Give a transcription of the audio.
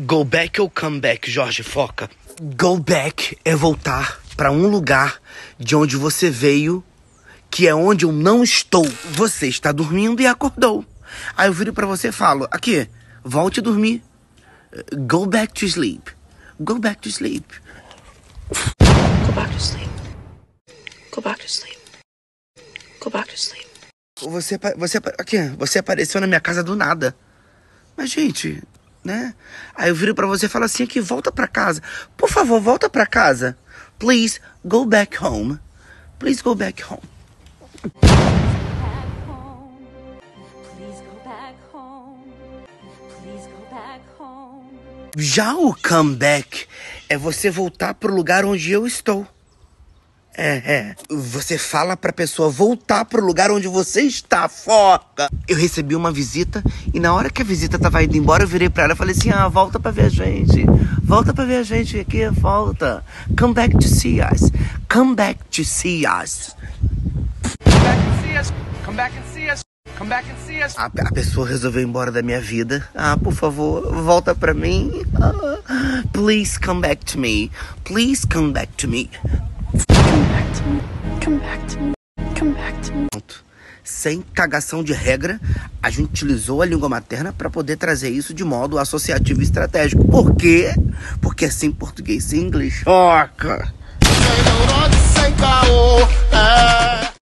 Go back ou come back, Jorge Foca? Go back é voltar para um lugar de onde você veio, que é onde eu não estou. Você está dormindo e acordou. Aí eu viro para você e falo: aqui, volte a dormir. Go back to sleep. Go back to sleep. Go back to sleep. Go back to sleep. Go back to sleep. Você, você, aqui, você apareceu na minha casa do nada. Mas, gente, né? Aí eu viro pra você e falo assim aqui, volta pra casa. Por favor, volta pra casa. Please go back home. Please go back home. Já o comeback é você voltar pro lugar onde eu estou. É, é. Você fala pra pessoa voltar pro lugar onde você está, foca. Eu recebi uma visita e na hora que a visita tava indo embora, eu virei pra ela e falei assim: ah, volta pra ver a gente. Volta pra ver a gente aqui, volta. Come back to see us. Come back to see us. Come back and see us. Come back and see us. Come back and see us. A, a pessoa resolveu ir embora da minha vida. Ah, por favor, volta pra mim. Ah, please come back to me. Please come back to me. Come back to me. Come back to me. Sem cagação de regra, a gente utilizou a língua materna para poder trazer isso de modo associativo e estratégico. Por quê? Porque assim português e inglês choca.